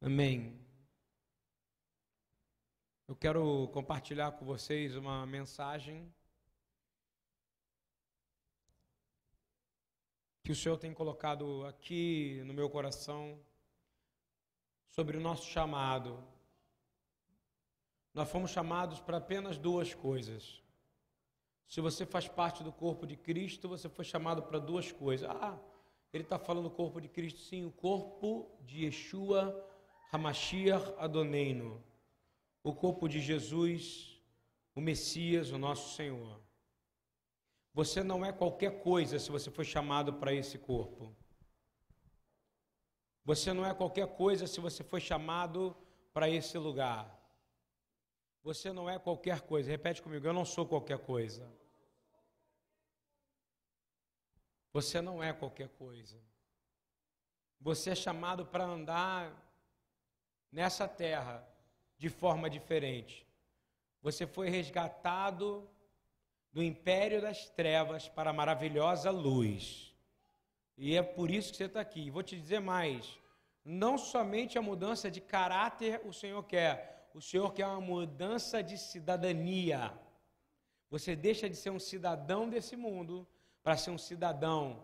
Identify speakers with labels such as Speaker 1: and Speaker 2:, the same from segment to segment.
Speaker 1: Amém. Eu quero compartilhar com vocês uma mensagem que o Senhor tem colocado aqui no meu coração sobre o nosso chamado. Nós fomos chamados para apenas duas coisas. Se você faz parte do corpo de Cristo, você foi chamado para duas coisas. Ah, ele está falando do corpo de Cristo, sim, o corpo de Yeshua Hamashiach Adoneino, o corpo de Jesus, o Messias, o nosso Senhor. Você não é qualquer coisa se você foi chamado para esse corpo. Você não é qualquer coisa se você foi chamado para esse lugar. Você não é qualquer coisa. Repete comigo, eu não sou qualquer coisa. Você não é qualquer coisa. Você é chamado para andar nessa terra de forma diferente. Você foi resgatado do império das trevas para a maravilhosa luz. E é por isso que você está aqui. Vou te dizer mais: não somente a mudança de caráter o Senhor quer, o Senhor quer uma mudança de cidadania. Você deixa de ser um cidadão desse mundo para ser um cidadão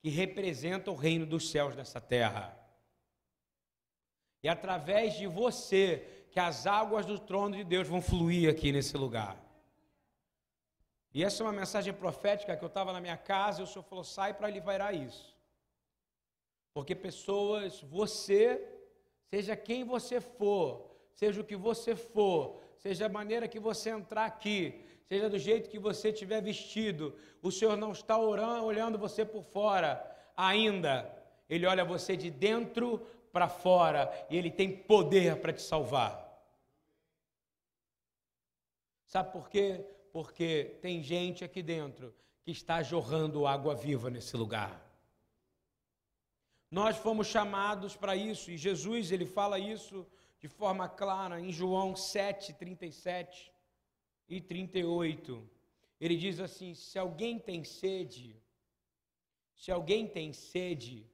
Speaker 1: que representa o reino dos céus nessa terra. E através de você que as águas do trono de Deus vão fluir aqui nesse lugar. E essa é uma mensagem profética que eu estava na minha casa e o Senhor falou: sai para livrar isso. Porque pessoas, você, seja quem você for, seja o que você for, seja a maneira que você entrar aqui, seja do jeito que você estiver vestido, o Senhor não está orando, olhando você por fora ainda, Ele olha você de dentro para fora e Ele tem poder para te salvar. Sabe por quê? Porque tem gente aqui dentro que está jorrando água viva nesse lugar. Nós fomos chamados para isso, e Jesus ele fala isso de forma clara em João 7, 37 e 38. Ele diz assim: Se alguém tem sede, se alguém tem sede,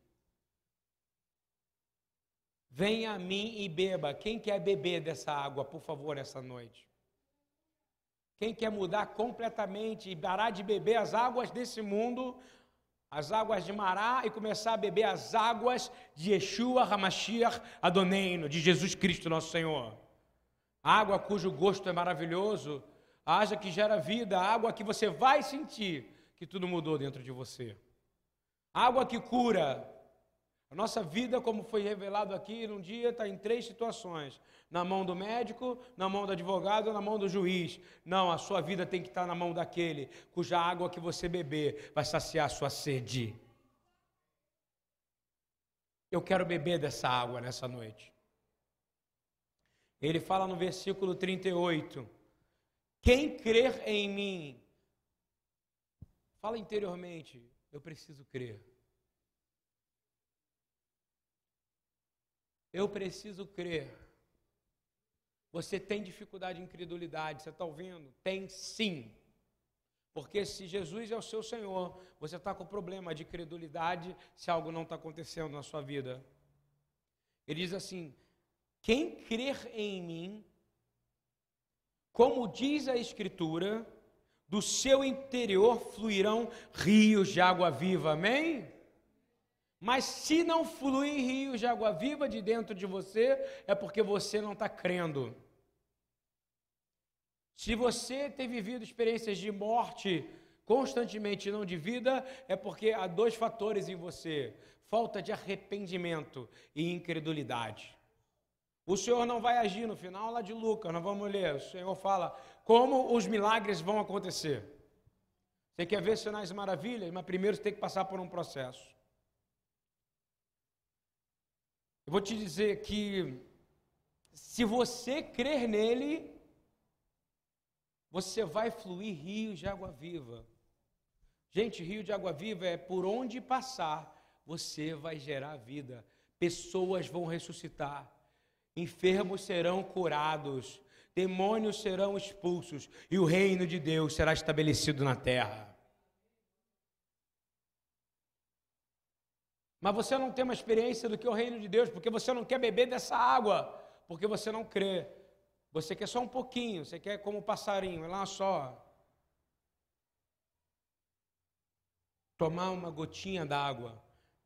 Speaker 1: venha a mim e beba. Quem quer beber dessa água, por favor, essa noite? Quem quer mudar completamente e parar de beber as águas desse mundo as águas de Mará e começar a beber as águas de Yeshua Hamashiach Adoneino, de Jesus Cristo nosso Senhor. Água cujo gosto é maravilhoso, haja que gera vida, água que você vai sentir que tudo mudou dentro de você. Água que cura, a nossa vida, como foi revelado aqui num dia, está em três situações: na mão do médico, na mão do advogado, na mão do juiz. Não, a sua vida tem que estar tá na mão daquele cuja água que você beber vai saciar a sua sede. Eu quero beber dessa água nessa noite. Ele fala no versículo 38: Quem crer em mim, fala interiormente, eu preciso crer. Eu preciso crer. Você tem dificuldade de incredulidade, você está ouvindo? Tem sim. Porque se Jesus é o seu Senhor, você está com problema de credulidade se algo não está acontecendo na sua vida. Ele diz assim: quem crer em mim, como diz a Escritura, do seu interior fluirão rios de água viva. Amém? Mas se não fluir rios de água viva de dentro de você, é porque você não está crendo. Se você tem vivido experiências de morte constantemente não de vida, é porque há dois fatores em você: falta de arrependimento e incredulidade. O Senhor não vai agir no final lá de Lucas, nós vamos ler. O Senhor fala como os milagres vão acontecer. Você quer ver sinais e maravilhas, mas primeiro você tem que passar por um processo. Eu vou te dizer que se você crer nele, você vai fluir rios de água viva. Gente, rio de água viva é por onde passar, você vai gerar vida. Pessoas vão ressuscitar, enfermos serão curados, demônios serão expulsos e o reino de Deus será estabelecido na terra. Mas você não tem uma experiência do que é o reino de Deus, porque você não quer beber dessa água, porque você não crê. Você quer só um pouquinho, você quer como um passarinho, lá só. Tomar uma gotinha d'água.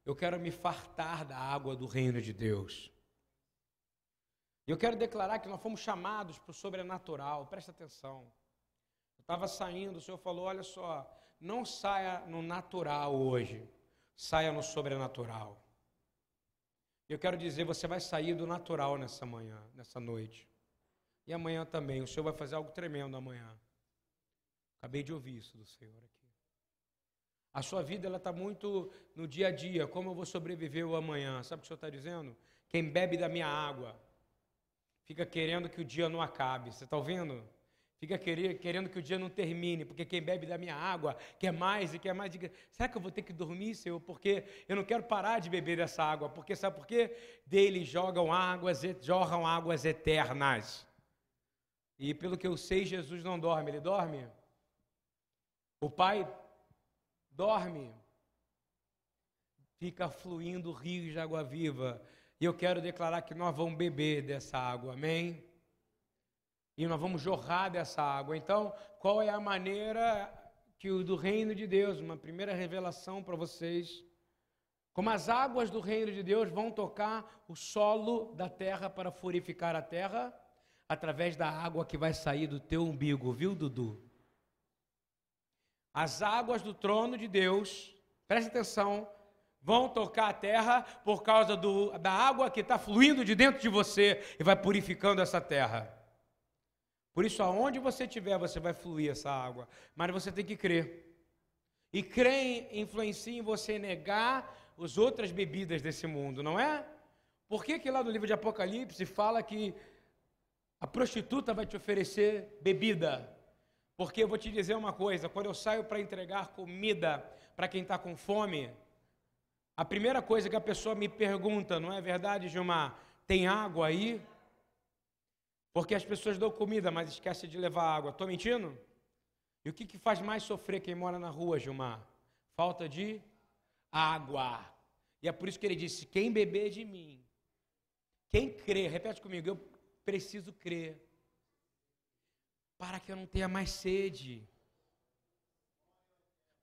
Speaker 1: Eu quero me fartar da água do reino de Deus. E eu quero declarar que nós fomos chamados para o sobrenatural, presta atenção. Eu estava saindo, o Senhor falou: olha só, não saia no natural hoje, saia no sobrenatural. Eu quero dizer, você vai sair do natural nessa manhã, nessa noite. E amanhã também, o Senhor vai fazer algo tremendo amanhã. Acabei de ouvir isso do Senhor aqui. A sua vida ela está muito no dia a dia. Como eu vou sobreviver o amanhã? Sabe o que o Senhor está dizendo? Quem bebe da minha água fica querendo que o dia não acabe. Você está ouvindo? Fica querendo que o dia não termine, porque quem bebe da minha água quer mais e quer mais. Diga, será que eu vou ter que dormir, Senhor? Porque eu não quero parar de beber dessa água. Porque sabe por quê? Dele jogam águas, jorram águas eternas. E pelo que eu sei, Jesus não dorme. Ele dorme? O Pai dorme. Fica fluindo rios de água viva. E eu quero declarar que nós vamos beber dessa água. Amém? E nós vamos jorrar dessa água. Então, qual é a maneira que o do reino de Deus, uma primeira revelação para vocês, como as águas do reino de Deus vão tocar o solo da terra para purificar a terra? através da água que vai sair do teu umbigo, viu, Dudu? As águas do trono de Deus, preste atenção, vão tocar a terra por causa do, da água que está fluindo de dentro de você e vai purificando essa terra. Por isso, aonde você estiver, você vai fluir essa água. Mas você tem que crer. E crer influencia em você negar as outras bebidas desse mundo, não é? Por que, que lá no livro de Apocalipse fala que a prostituta vai te oferecer bebida. Porque eu vou te dizer uma coisa: quando eu saio para entregar comida para quem está com fome, a primeira coisa que a pessoa me pergunta, não é verdade, Gilmar? Tem água aí? Porque as pessoas dão comida, mas esquecem de levar água. Estou mentindo? E o que, que faz mais sofrer quem mora na rua, Gilmar? Falta de água. E é por isso que ele disse: quem beber de mim, quem crê, repete comigo, eu preciso crer para que eu não tenha mais sede.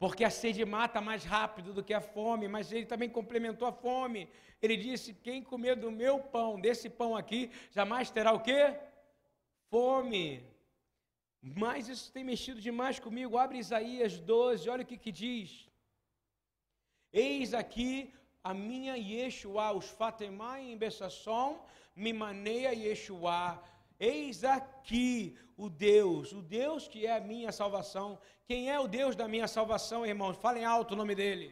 Speaker 1: Porque a sede mata mais rápido do que a fome, mas ele também complementou a fome. Ele disse: Quem comer do meu pão, desse pão aqui, jamais terá o quê? Fome. Mas isso tem mexido demais comigo. Abre Isaías 12, olha o que, que diz. Eis aqui a minha Yeshua, os Fatemai em Bessasson, me maneia Yeshua. Eis aqui o Deus, o Deus que é a minha salvação. Quem é o Deus da minha salvação, irmãos? Falem alto o nome dele.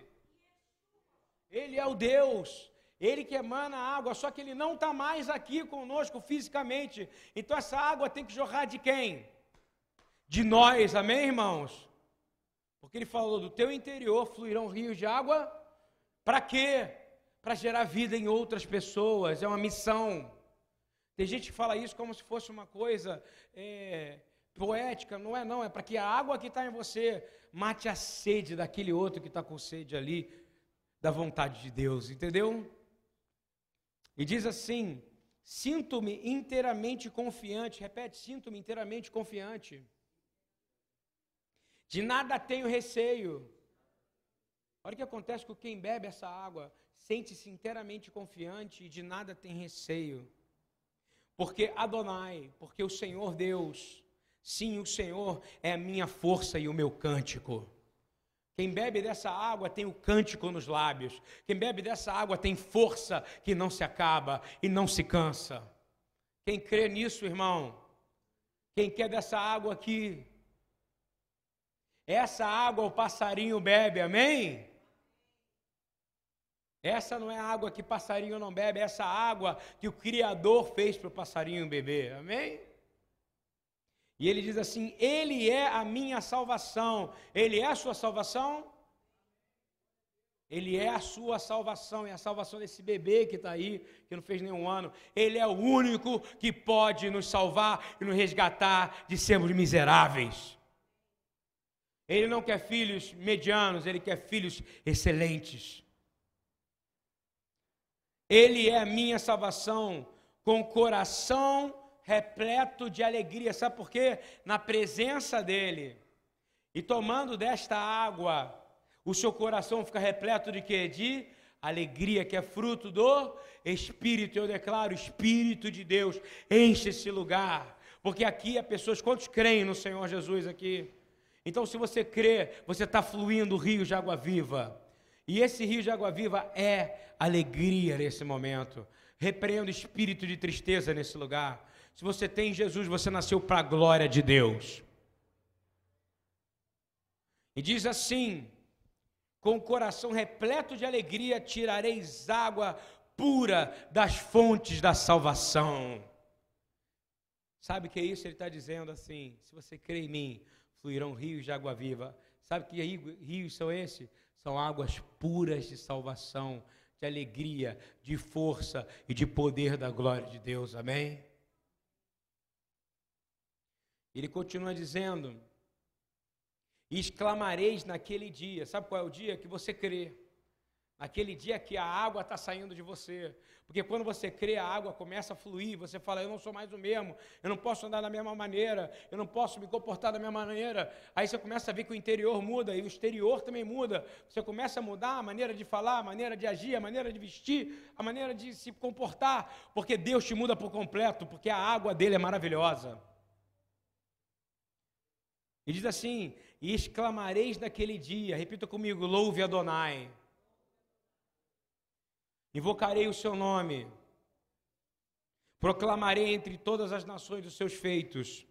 Speaker 1: Ele é o Deus, ele que emana água, só que ele não está mais aqui conosco fisicamente. Então essa água tem que jorrar de quem? De nós, amém, irmãos? Porque ele falou: do teu interior fluirão rios de água. Para quê? Para gerar vida em outras pessoas. É uma missão. Tem gente que fala isso como se fosse uma coisa é, poética, não é não, é para que a água que está em você mate a sede daquele outro que está com sede ali, da vontade de Deus, entendeu? E diz assim: sinto-me inteiramente confiante, repete, sinto-me inteiramente confiante, de nada tenho receio. Olha o que acontece com quem bebe essa água, sente-se inteiramente confiante e de nada tem receio. Porque Adonai, porque o Senhor Deus, sim, o Senhor é a minha força e o meu cântico. Quem bebe dessa água tem o cântico nos lábios. Quem bebe dessa água tem força que não se acaba e não se cansa. Quem crê nisso, irmão? Quem quer dessa água aqui? Essa água o passarinho bebe, amém? Essa não é a água que passarinho não bebe, é essa água que o Criador fez para o passarinho beber. Amém? E ele diz assim: Ele é a minha salvação. Ele é a sua salvação? Ele é a sua salvação, e a salvação desse bebê que está aí, que não fez nenhum ano. Ele é o único que pode nos salvar e nos resgatar de sermos miseráveis. Ele não quer filhos medianos, ele quer filhos excelentes. Ele é a minha salvação, com coração repleto de alegria. Sabe por quê? Na presença dEle. E tomando desta água, o seu coração fica repleto de quê? De alegria, que é fruto do Espírito. Eu declaro, Espírito de Deus, enche esse lugar. Porque aqui há pessoas, quantos creem no Senhor Jesus aqui? Então, se você crê, você está fluindo rios de água viva. E esse rio de água viva é alegria nesse momento. Repreendo o espírito de tristeza nesse lugar. Se você tem Jesus, você nasceu para a glória de Deus. E diz assim: com o coração repleto de alegria tirareis água pura das fontes da salvação. Sabe o que é isso? Ele está dizendo assim: se você crê em mim, fluirão rios de água viva. Sabe que rios são esses? São águas puras de salvação, de alegria, de força e de poder da glória de Deus. Amém? Ele continua dizendo: exclamareis naquele dia. Sabe qual é o dia? Que você crê. Naquele dia que a água está saindo de você. Porque quando você crê, a água começa a fluir. Você fala, eu não sou mais o mesmo. Eu não posso andar da mesma maneira. Eu não posso me comportar da mesma maneira. Aí você começa a ver que o interior muda e o exterior também muda. Você começa a mudar a maneira de falar, a maneira de agir, a maneira de vestir, a maneira de se comportar. Porque Deus te muda por completo. Porque a água dele é maravilhosa. E diz assim: E exclamareis naquele dia, repita comigo, louve Adonai. Invocarei o seu nome. Proclamarei entre todas as nações os seus feitos.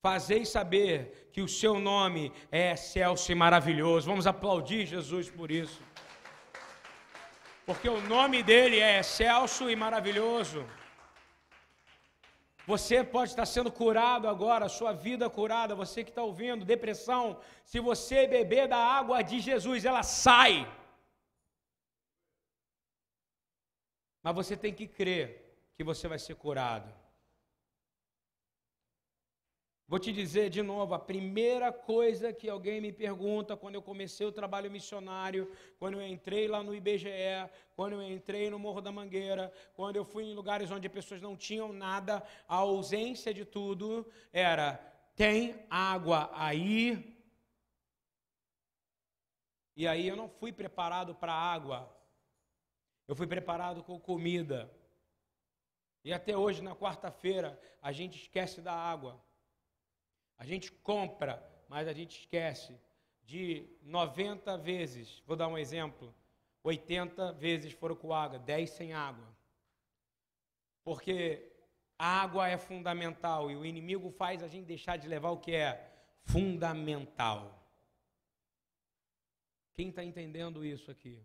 Speaker 1: Fazei saber que o seu nome é excelso e maravilhoso. Vamos aplaudir Jesus por isso. Porque o nome dele é excelso e maravilhoso. Você pode estar sendo curado agora, sua vida curada, você que está ouvindo, depressão. Se você beber da água de Jesus, ela sai. Mas você tem que crer que você vai ser curado. Vou te dizer de novo, a primeira coisa que alguém me pergunta quando eu comecei o trabalho missionário, quando eu entrei lá no IBGE, quando eu entrei no Morro da Mangueira, quando eu fui em lugares onde as pessoas não tinham nada, a ausência de tudo era: tem água aí? E aí eu não fui preparado para água. Eu fui preparado com comida. E até hoje, na quarta-feira, a gente esquece da água. A gente compra, mas a gente esquece de 90 vezes. Vou dar um exemplo. 80 vezes foram com água, 10 sem água. Porque a água é fundamental e o inimigo faz a gente deixar de levar o que é fundamental. Quem está entendendo isso aqui?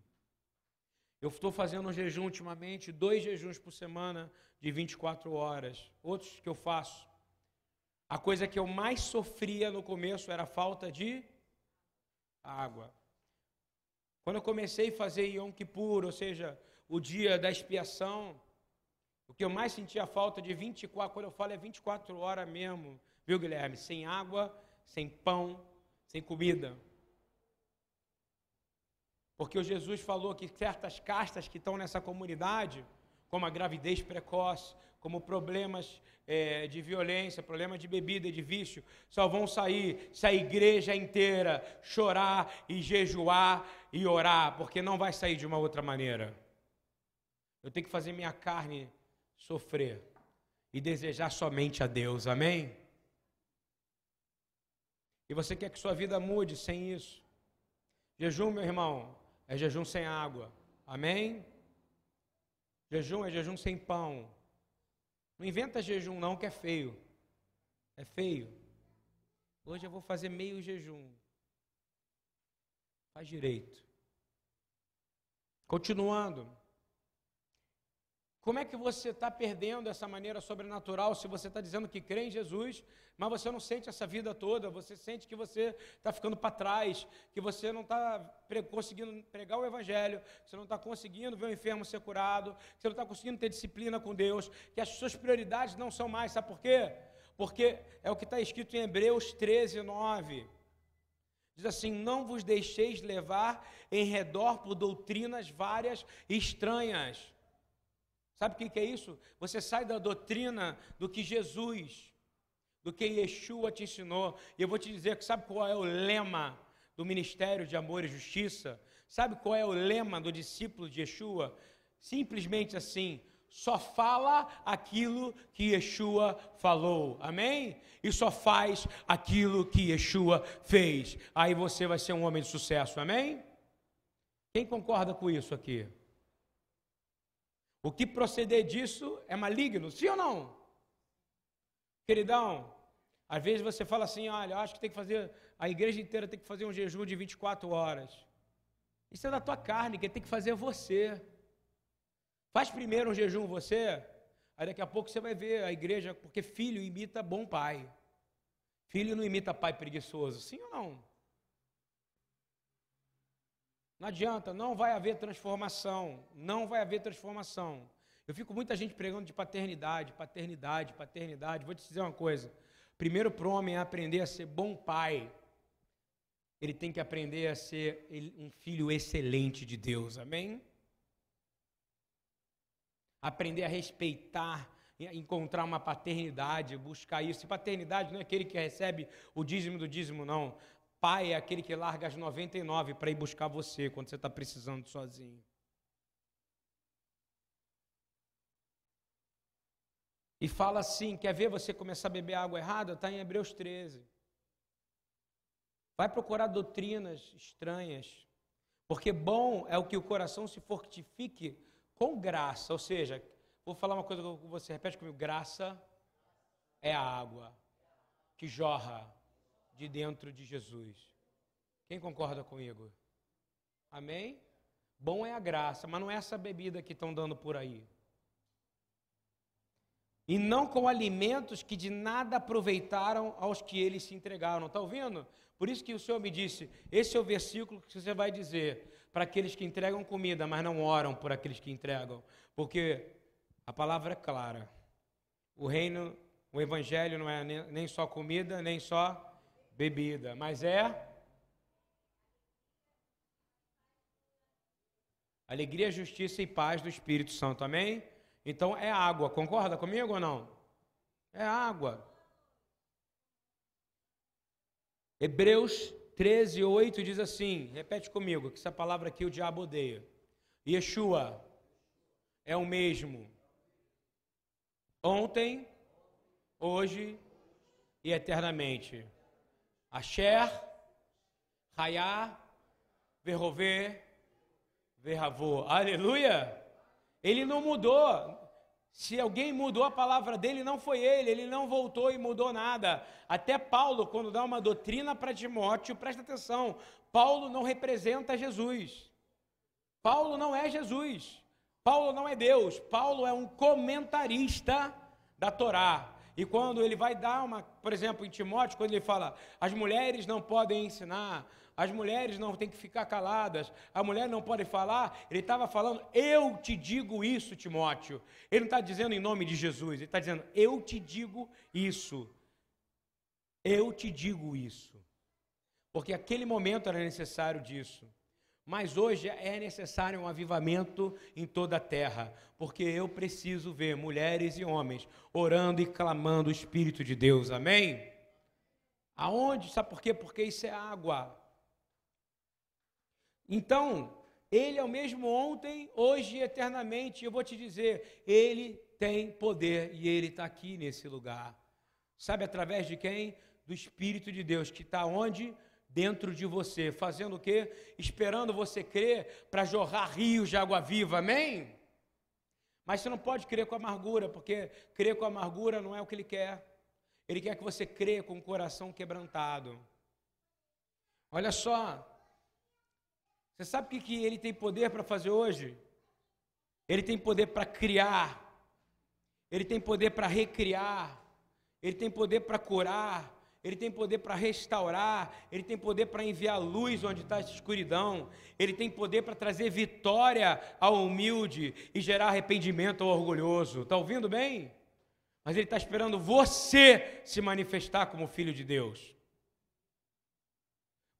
Speaker 1: Eu estou fazendo um jejum ultimamente, dois jejuns por semana de 24 horas. Outros que eu faço. A coisa que eu mais sofria no começo era a falta de água. Quando eu comecei a fazer Yom Kippur, ou seja, o dia da expiação, o que eu mais sentia falta de 24, quando eu falo é 24 horas mesmo, viu Guilherme? Sem água, sem pão, sem comida. Porque o Jesus falou que certas castas que estão nessa comunidade, como a gravidez precoce, como problemas é, de violência, problemas de bebida de vício, só vão sair se a igreja inteira chorar e jejuar e orar, porque não vai sair de uma outra maneira. Eu tenho que fazer minha carne sofrer e desejar somente a Deus, amém? E você quer que sua vida mude sem isso? Jejum, meu irmão, é jejum sem água. Amém? Jejum é jejum sem pão. Não inventa jejum não que é feio. É feio. Hoje eu vou fazer meio jejum. Faz direito. Continuando. Como é que você está perdendo essa maneira sobrenatural se você está dizendo que crê em Jesus, mas você não sente essa vida toda, você sente que você está ficando para trás, que você não está conseguindo pregar o Evangelho, você não está conseguindo ver o enfermo ser curado, você não está conseguindo ter disciplina com Deus, que as suas prioridades não são mais, sabe por quê? Porque é o que está escrito em Hebreus 13, 9. Diz assim: Não vos deixeis levar em redor por doutrinas várias e estranhas Sabe o que é isso? Você sai da doutrina do que Jesus, do que Yeshua te ensinou. E eu vou te dizer que sabe qual é o lema do Ministério de Amor e Justiça? Sabe qual é o lema do discípulo de Yeshua? Simplesmente assim: só fala aquilo que Yeshua falou, amém? E só faz aquilo que Yeshua fez. Aí você vai ser um homem de sucesso, amém? Quem concorda com isso aqui? O que proceder disso é maligno, sim ou não? Queridão, às vezes você fala assim: olha, acho que tem que fazer, a igreja inteira tem que fazer um jejum de 24 horas. Isso é da tua carne, quem tem que fazer é você. Faz primeiro um jejum você, aí daqui a pouco você vai ver a igreja, porque filho imita bom pai. Filho não imita pai preguiçoso, sim ou não? Não adianta, não vai haver transformação. Não vai haver transformação. Eu fico muita gente pregando de paternidade, paternidade, paternidade. Vou te dizer uma coisa. Primeiro para o homem aprender a ser bom pai. Ele tem que aprender a ser um filho excelente de Deus. Amém? Aprender a respeitar, encontrar uma paternidade, buscar isso. E paternidade não é aquele que recebe o dízimo do dízimo, não. Pai é aquele que larga as 99 para ir buscar você quando você está precisando sozinho. E fala assim: quer ver você começar a beber água errada? Está em Hebreus 13. Vai procurar doutrinas estranhas, porque bom é o que o coração se fortifique com graça. Ou seja, vou falar uma coisa com você, repete comigo: graça é a água que jorra de dentro de Jesus. Quem concorda comigo? Amém? Bom é a graça, mas não é essa bebida que estão dando por aí. E não com alimentos que de nada aproveitaram aos que eles se entregaram. Está ouvindo? Por isso que o Senhor me disse: esse é o versículo que você vai dizer para aqueles que entregam comida, mas não oram por aqueles que entregam. Porque a palavra é clara. O reino, o evangelho não é nem só comida, nem só bebida, mas é alegria, justiça e paz do Espírito Santo. Amém? Então é água. Concorda comigo ou não? É água. Hebreus 13, 8 diz assim: repete comigo, que essa palavra aqui o diabo odeia. Yeshua é o mesmo ontem, hoje e eternamente. Asher, Rayá, Verrover, Verravô. Aleluia! Ele não mudou. Se alguém mudou a palavra dele, não foi ele, ele não voltou e mudou nada. Até Paulo, quando dá uma doutrina para Timóteo, presta atenção: Paulo não representa Jesus. Paulo não é Jesus. Paulo não é Deus. Paulo é um comentarista da Torá. E quando ele vai dar uma, por exemplo, em Timóteo, quando ele fala, as mulheres não podem ensinar, as mulheres não têm que ficar caladas, a mulher não pode falar, ele estava falando, eu te digo isso, Timóteo. Ele não está dizendo em nome de Jesus, ele está dizendo, eu te digo isso. Eu te digo isso. Porque aquele momento era necessário disso. Mas hoje é necessário um avivamento em toda a terra, porque eu preciso ver mulheres e homens orando e clamando o Espírito de Deus, amém? Aonde? Sabe por quê? Porque isso é água. Então, Ele é o mesmo ontem, hoje e eternamente. Eu vou te dizer, Ele tem poder e Ele está aqui nesse lugar. Sabe através de quem? Do Espírito de Deus, que está onde? Dentro de você, fazendo o quê? Esperando você crer para jorrar rios de água viva, amém? Mas você não pode crer com amargura, porque crer com amargura não é o que ele quer. Ele quer que você crê com o coração quebrantado. Olha só, você sabe o que, que ele tem poder para fazer hoje? Ele tem poder para criar, ele tem poder para recriar, ele tem poder para curar, ele tem poder para restaurar, Ele tem poder para enviar luz onde está essa escuridão, Ele tem poder para trazer vitória ao humilde e gerar arrependimento ao orgulhoso. Está ouvindo bem? Mas Ele está esperando você se manifestar como filho de Deus.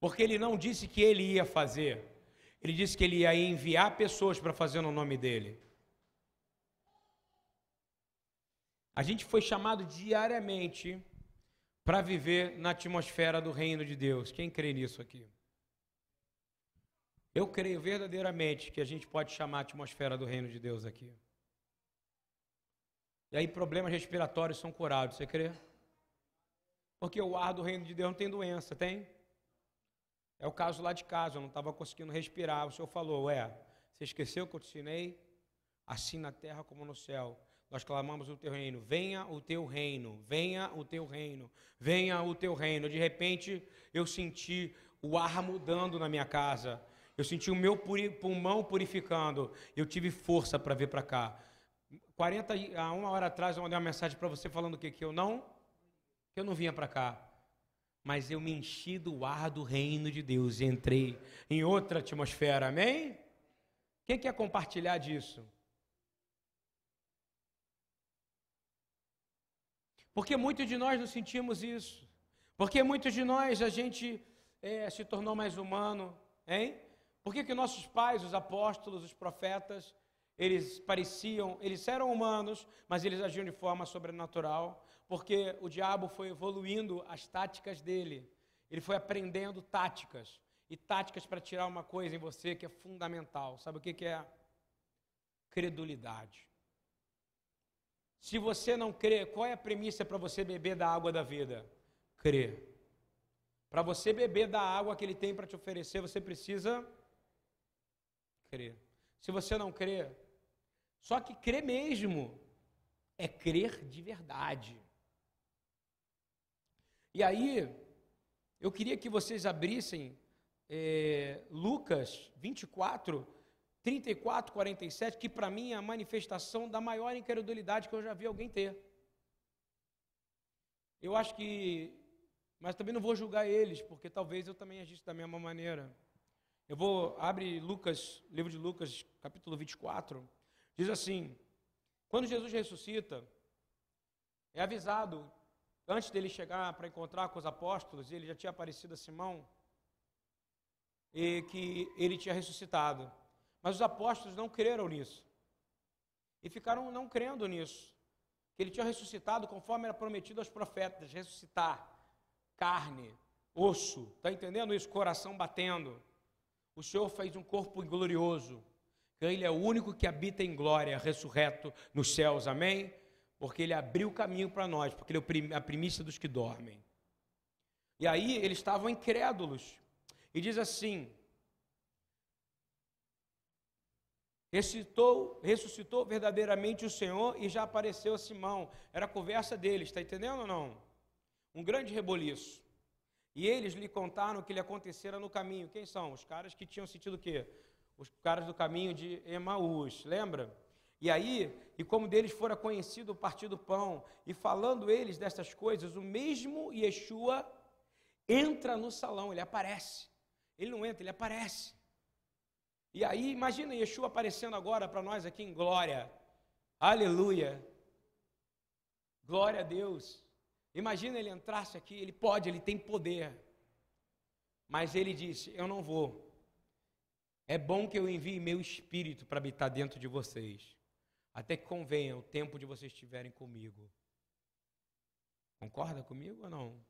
Speaker 1: Porque Ele não disse que Ele ia fazer, Ele disse que Ele ia enviar pessoas para fazer no nome dEle. A gente foi chamado diariamente para viver na atmosfera do reino de Deus. Quem crê nisso aqui? Eu creio verdadeiramente que a gente pode chamar a atmosfera do reino de Deus aqui. E aí problemas respiratórios são curados, você crê? Porque o ar do reino de Deus não tem doença, tem? É o caso lá de casa, eu não estava conseguindo respirar. O Senhor falou: Ué, você esqueceu que eu te ensinei? Assim na terra como no céu. Nós clamamos o teu reino, venha o teu reino, venha o teu reino, venha o teu reino. De repente eu senti o ar mudando na minha casa, eu senti o meu pulmão purificando, eu tive força para vir para cá. 40 a uma hora atrás eu mandei uma mensagem para você falando o que que eu não que eu não vinha para cá. Mas eu me enchi do ar do reino de Deus e entrei em outra atmosfera. Amém? Quem quer compartilhar disso? Porque muitos de nós não sentimos isso. Porque muitos de nós a gente é, se tornou mais humano, hein? Por que, que nossos pais, os apóstolos, os profetas, eles pareciam, eles eram humanos, mas eles agiam de forma sobrenatural? Porque o diabo foi evoluindo as táticas dele. Ele foi aprendendo táticas. E táticas para tirar uma coisa em você que é fundamental. Sabe o que, que é? Credulidade. Se você não crê, qual é a premissa para você beber da água da vida? Crer. Para você beber da água que ele tem para te oferecer, você precisa crer. Se você não crê, só que crer mesmo é crer de verdade. E aí, eu queria que vocês abrissem é, Lucas 24, 34, 47, que para mim é a manifestação da maior incredulidade que eu já vi alguém ter. Eu acho que, mas também não vou julgar eles, porque talvez eu também agisse da mesma maneira. Eu vou, abre Lucas, livro de Lucas, capítulo 24, diz assim: quando Jesus ressuscita, é avisado, antes dele chegar para encontrar com os apóstolos, ele já tinha aparecido a Simão, e que ele tinha ressuscitado. Mas os apóstolos não creram nisso. E ficaram não crendo nisso. Que ele tinha ressuscitado conforme era prometido aos profetas ressuscitar carne, osso. Está entendendo isso? Coração batendo. O Senhor fez um corpo glorioso. Ele é o único que habita em glória, ressurreto nos céus. Amém? Porque ele abriu o caminho para nós, porque ele é a primícia dos que dormem. E aí eles estavam incrédulos. E diz assim: Ressuscitou, ressuscitou verdadeiramente o Senhor e já apareceu a Simão. Era a conversa deles, está entendendo ou não? Um grande reboliço. E eles lhe contaram o que lhe acontecera no caminho. Quem são? Os caras que tinham sentido o quê? Os caras do caminho de Emaús, lembra? E aí, e como deles fora conhecido o partido do pão, e falando eles destas coisas, o mesmo Yeshua entra no salão, ele aparece. Ele não entra, ele aparece. E aí, imagina Yeshua aparecendo agora para nós aqui em glória. Aleluia. Glória a Deus. Imagina ele entrasse aqui, ele pode, ele tem poder. Mas ele disse: Eu não vou. É bom que eu envie meu espírito para habitar dentro de vocês. Até que convenha o tempo de vocês estiverem comigo. Concorda comigo ou não?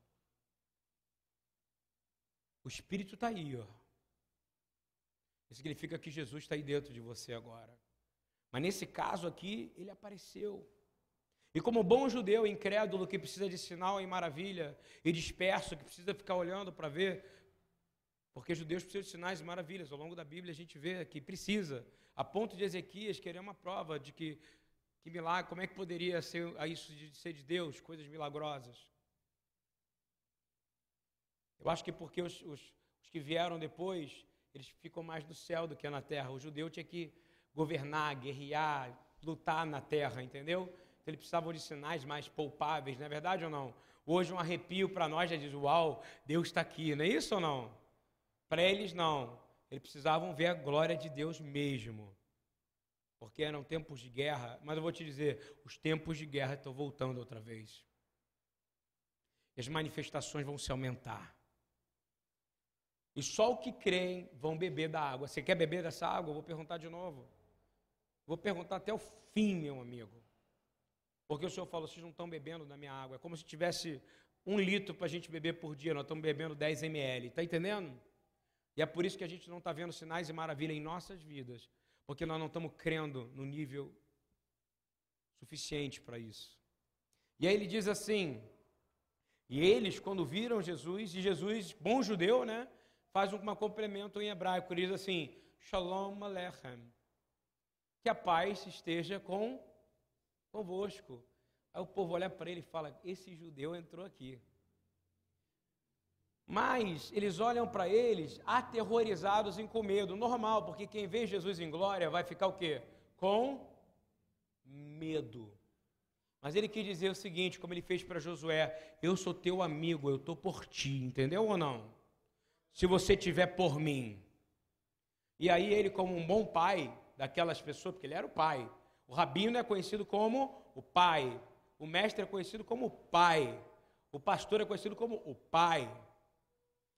Speaker 1: O espírito está aí, ó. Significa que Jesus está aí dentro de você agora. Mas nesse caso aqui, ele apareceu. E como bom judeu incrédulo que precisa de sinal e maravilha, e disperso, que precisa ficar olhando para ver, porque judeus precisam de sinais e maravilhas. Ao longo da Bíblia a gente vê que precisa, a ponto de Ezequias querer uma prova de que, que milagre, como é que poderia ser isso de ser de Deus, coisas milagrosas. Eu acho que porque os, os, os que vieram depois eles ficam mais no céu do que na terra. O judeu tinha que governar, guerrear, lutar na terra, entendeu? Então eles precisavam de sinais mais palpáveis, não é verdade ou não? Hoje um arrepio para nós já diz, uau, Deus está aqui, não é isso ou não? Para eles não. Eles precisavam ver a glória de Deus mesmo. Porque eram tempos de guerra, mas eu vou te dizer, os tempos de guerra estão voltando outra vez. E as manifestações vão se aumentar. E só o que creem vão beber da água. Você quer beber dessa água? Eu vou perguntar de novo. Vou perguntar até o fim, meu amigo. Porque o senhor falou, vocês não estão bebendo da minha água. É como se tivesse um litro para a gente beber por dia, nós estamos bebendo 10 ml. Está entendendo? E é por isso que a gente não está vendo sinais e maravilhas em nossas vidas. Porque nós não estamos crendo no nível suficiente para isso. E aí ele diz assim: e eles, quando viram Jesus, e Jesus, bom judeu, né, faz um complemento em hebraico, diz assim: Shalom Alechem. Que a paz esteja com convosco. Aí o povo olha para ele e fala: Esse judeu entrou aqui. Mas eles olham para eles aterrorizados e com medo, normal, porque quem vê Jesus em glória vai ficar o quê? Com medo. Mas ele quis dizer o seguinte, como ele fez para Josué: Eu sou teu amigo, eu estou por ti, entendeu ou não? Se você tiver por mim. E aí ele, como um bom pai daquelas pessoas, porque ele era o pai. O rabino é conhecido como o pai. O mestre é conhecido como o pai. O pastor é conhecido como o pai.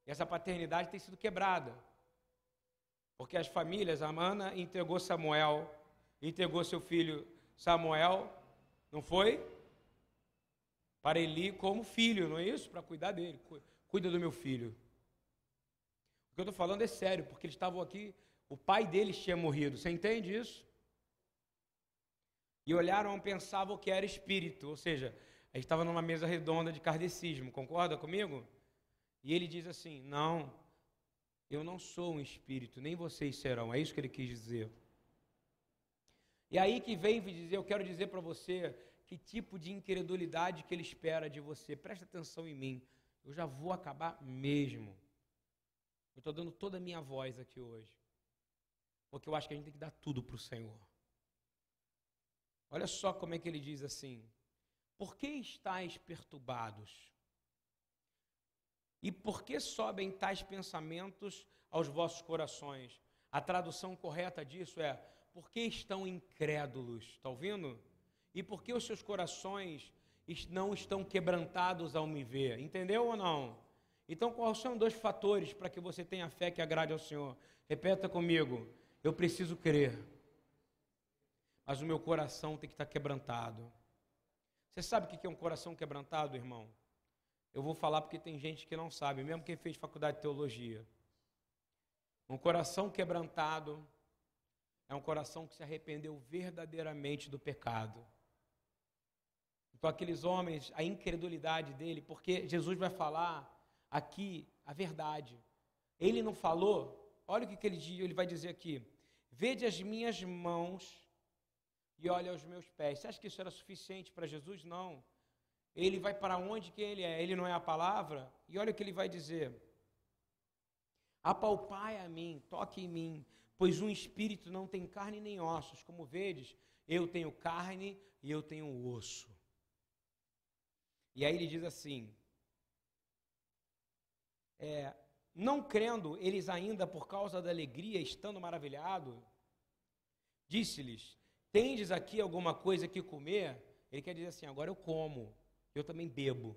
Speaker 1: E essa paternidade tem sido quebrada. Porque as famílias, a entregou Samuel, entregou seu filho Samuel, não foi? Para Eli como filho, não é isso? Para cuidar dele. Cuida do meu filho. O que eu estou falando é sério, porque eles estavam aqui, o pai deles tinha morrido. Você entende isso? E olharam e pensavam que era espírito, ou seja, a estava numa mesa redonda de kardecismo, concorda comigo? E ele diz assim: Não, eu não sou um espírito, nem vocês serão. É isso que ele quis dizer. E aí que vem dizer, eu quero dizer para você que tipo de incredulidade que ele espera de você. Presta atenção em mim. Eu já vou acabar mesmo. Eu estou dando toda a minha voz aqui hoje. Porque eu acho que a gente tem que dar tudo para o Senhor. Olha só como é que ele diz assim: Por que estáis perturbados? E por que sobem tais pensamentos aos vossos corações? A tradução correta disso é: Por que estão incrédulos? Está ouvindo? E por que os seus corações não estão quebrantados ao me ver? Entendeu ou não? Então, quais são dois fatores para que você tenha fé que agrade ao Senhor? Repeta comigo: Eu preciso crer mas o meu coração tem que estar quebrantado. Você sabe o que é um coração quebrantado, irmão? Eu vou falar porque tem gente que não sabe, mesmo quem fez faculdade de teologia. Um coração quebrantado é um coração que se arrependeu verdadeiramente do pecado. Então, aqueles homens, a incredulidade dele, porque Jesus vai falar aqui a verdade. Ele não falou, olha o que ele, ele vai dizer aqui: Vede as minhas mãos e olha aos meus pés. Você acha que isso era suficiente para Jesus? Não. Ele vai para onde que ele é? Ele não é a palavra? E olha o que ele vai dizer. Apalpai a mim, toque em mim, pois um espírito não tem carne nem ossos, como vedes, eu tenho carne e eu tenho osso. E aí ele diz assim: é, não crendo eles ainda por causa da alegria, estando maravilhado, disse-lhes: Tendes aqui alguma coisa que comer? Ele quer dizer assim: agora eu como, eu também bebo.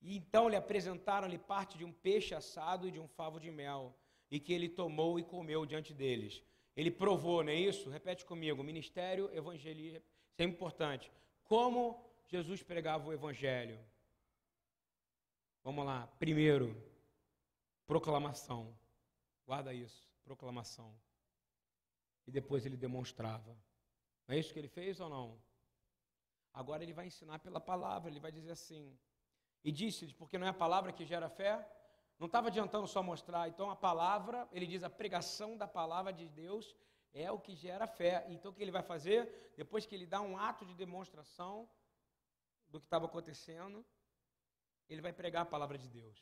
Speaker 1: E então lhe apresentaram-lhe parte de um peixe assado e de um favo de mel, e que ele tomou e comeu diante deles. Ele provou, não é isso? Repete comigo: ministério, evangelho, isso é importante. Como Jesus pregava o evangelho? Vamos lá. Primeiro, proclamação. Guarda isso, proclamação e depois ele demonstrava. Não é isso que ele fez ou não? Agora ele vai ensinar pela palavra, ele vai dizer assim. E disse-lhes, porque não é a palavra que gera fé? Não estava adiantando só mostrar. Então a palavra, ele diz, a pregação da palavra de Deus é o que gera fé. Então o que ele vai fazer? Depois que ele dá um ato de demonstração do que estava acontecendo, ele vai pregar a palavra de Deus.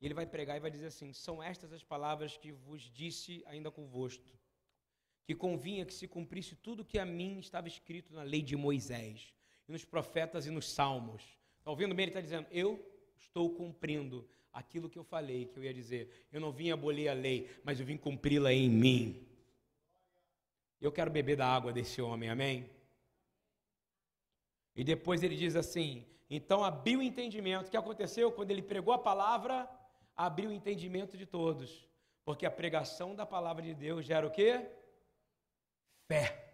Speaker 1: Ele vai pregar e vai dizer assim: são estas as palavras que vos disse ainda convosco que convinha que se cumprisse tudo que a mim estava escrito na lei de Moisés, e nos profetas e nos salmos. Está ouvindo bem? Ele está dizendo: Eu estou cumprindo aquilo que eu falei que eu ia dizer. Eu não vim abolir a lei, mas eu vim cumpri-la em mim. Eu quero beber da água desse homem, amém? E depois ele diz assim: então abriu o entendimento. O que aconteceu quando ele pregou a palavra? Abriu o entendimento de todos. Porque a pregação da palavra de Deus gera o quê? fé.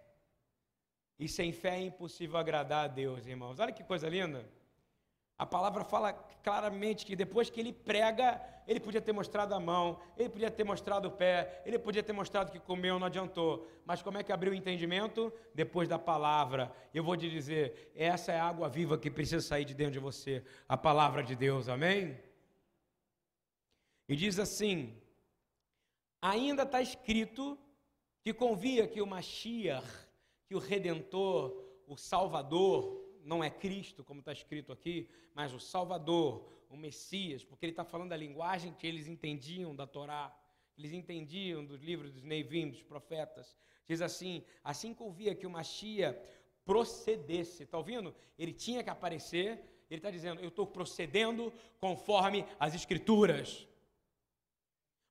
Speaker 1: E sem fé é impossível agradar a Deus, irmãos. Olha que coisa linda. A palavra fala claramente que depois que ele prega, ele podia ter mostrado a mão, ele podia ter mostrado o pé, ele podia ter mostrado que comeu, não adiantou. Mas como é que abriu o entendimento? Depois da palavra. Eu vou te dizer, essa é a água viva que precisa sair de dentro de você, a palavra de Deus, amém? E diz assim: ainda está escrito que convia que o Mashiach, que o Redentor, o Salvador, não é Cristo, como está escrito aqui, mas o Salvador, o Messias, porque ele está falando a linguagem que eles entendiam da Torá, eles entendiam dos livros dos Neivim, dos profetas. Diz assim: assim que ouvia que o Machia procedesse, está ouvindo? Ele tinha que aparecer, ele está dizendo: eu estou procedendo conforme as Escrituras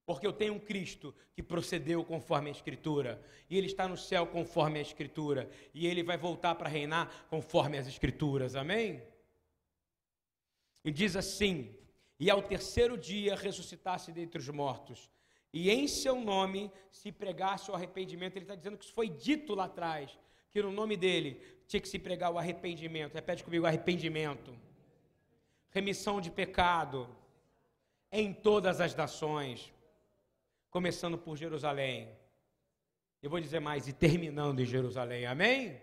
Speaker 1: porque eu tenho um Cristo que procedeu conforme a Escritura, e Ele está no céu conforme a Escritura, e Ele vai voltar para reinar conforme as Escrituras, amém? E diz assim: E ao terceiro dia ressuscitasse dentre os mortos, e em seu nome se pregasse o arrependimento. Ele está dizendo que isso foi dito lá atrás, que no nome dele tinha que se pregar o arrependimento. Repete comigo: arrependimento, remissão de pecado em todas as nações começando por Jerusalém. Eu vou dizer mais, e terminando em Jerusalém, amém?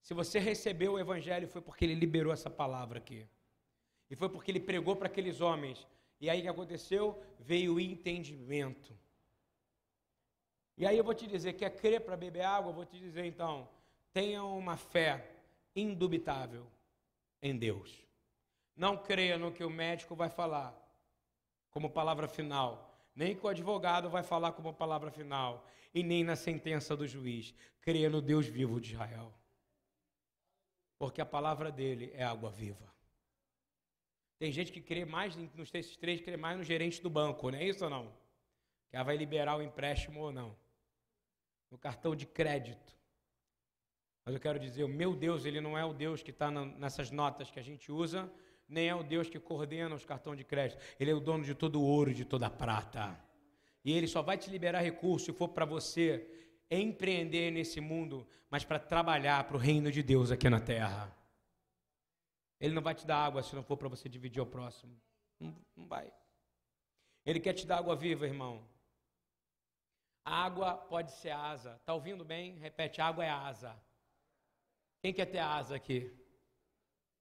Speaker 1: Se você recebeu o Evangelho, foi porque ele liberou essa palavra aqui. E foi porque ele pregou para aqueles homens. E aí o que aconteceu? Veio o entendimento. E aí eu vou te dizer, quer crer para beber água? Eu vou te dizer então, tenha uma fé indubitável em Deus. Não creia no que o médico vai falar como palavra final nem que o advogado vai falar como palavra final, e nem na sentença do juiz. Creia no Deus vivo de Israel. Porque a palavra dele é água viva. Tem gente que crê mais nos esses três, crê mais no gerente do banco, não é isso ou não? Que ela vai liberar o empréstimo ou não. No cartão de crédito. Mas eu quero dizer, o meu Deus, ele não é o Deus que está nessas notas que a gente usa, nem é o Deus que coordena os cartões de crédito. Ele é o dono de todo o ouro e de toda a prata. E ele só vai te liberar recurso se for para você empreender nesse mundo, mas para trabalhar para o reino de Deus aqui na terra. Ele não vai te dar água se não for para você dividir ao próximo. Não, não vai. Ele quer te dar água viva, irmão. A água pode ser asa. Está ouvindo bem? Repete: água é asa. Quem quer ter asa aqui?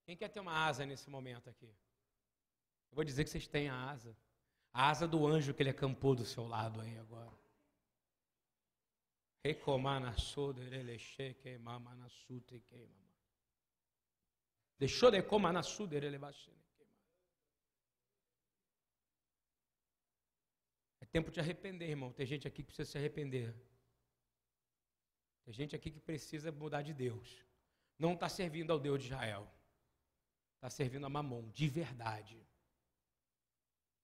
Speaker 1: Quem quer ter uma asa nesse momento aqui? Eu vou dizer que vocês têm a asa. A asa do anjo que ele acampou do seu lado aí agora. Deixou de É tempo de arrepender, irmão. Tem gente aqui que precisa se arrepender. Tem gente aqui que precisa mudar de Deus. Não está servindo ao Deus de Israel está servindo a mamon, de verdade.